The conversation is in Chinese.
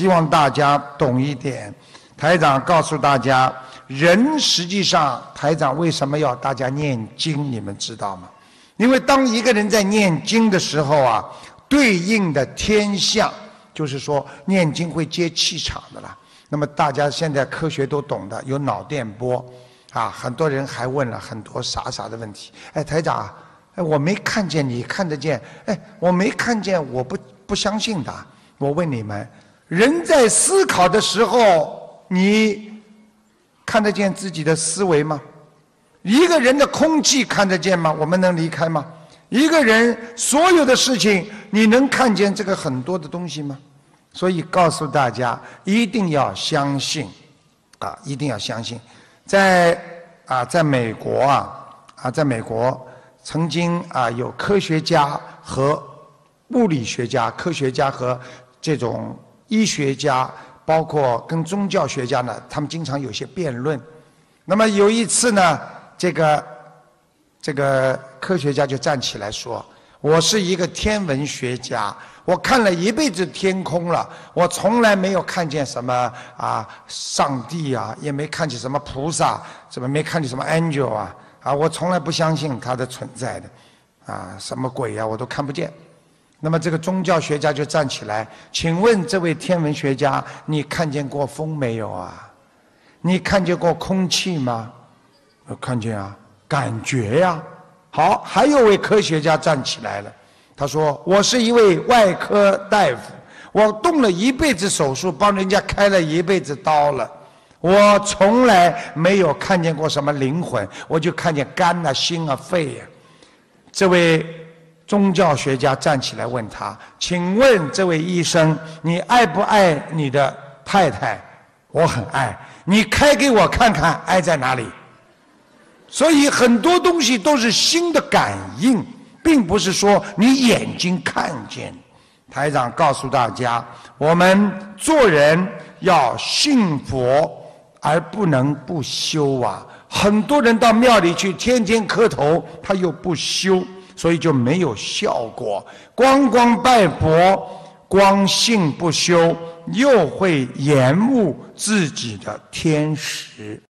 希望大家懂一点。台长告诉大家，人实际上，台长为什么要大家念经？你们知道吗？因为当一个人在念经的时候啊，对应的天象，就是说念经会接气场的啦。那么大家现在科学都懂的，有脑电波，啊，很多人还问了很多傻傻的问题。哎，台长，哎，我没看见，你看得见？哎，我没看见，我不不相信的。我问你们，人在思考的时候，你看得见自己的思维吗？一个人的空气看得见吗？我们能离开吗？一个人所有的事情，你能看见这个很多的东西吗？所以告诉大家，一定要相信，啊，一定要相信，在啊，在美国啊，啊，在美国曾经啊有科学家和物理学家、科学家和这种医学家，包括跟宗教学家呢，他们经常有些辩论。那么有一次呢。这个这个科学家就站起来说：“我是一个天文学家，我看了一辈子天空了，我从来没有看见什么啊上帝啊，也没看见什么菩萨，怎么没看见什么 angel 啊？啊，我从来不相信它的存在的，啊，什么鬼呀，我都看不见。那么这个宗教学家就站起来，请问这位天文学家，你看见过风没有啊？你看见过空气吗？”我看见啊，感觉呀，好，还有位科学家站起来了，他说：“我是一位外科大夫，我动了一辈子手术，帮人家开了一辈子刀了，我从来没有看见过什么灵魂，我就看见肝啊、心啊、肺呀。”这位宗教学家站起来问他：“请问这位医生，你爱不爱你的太太？”“我很爱。”“你开给我看看，爱在哪里？”所以很多东西都是心的感应，并不是说你眼睛看见。台长告诉大家，我们做人要信佛，而不能不修啊。很多人到庙里去，天天磕头，他又不修，所以就没有效果。光光拜佛，光信不修，又会延误自己的天时。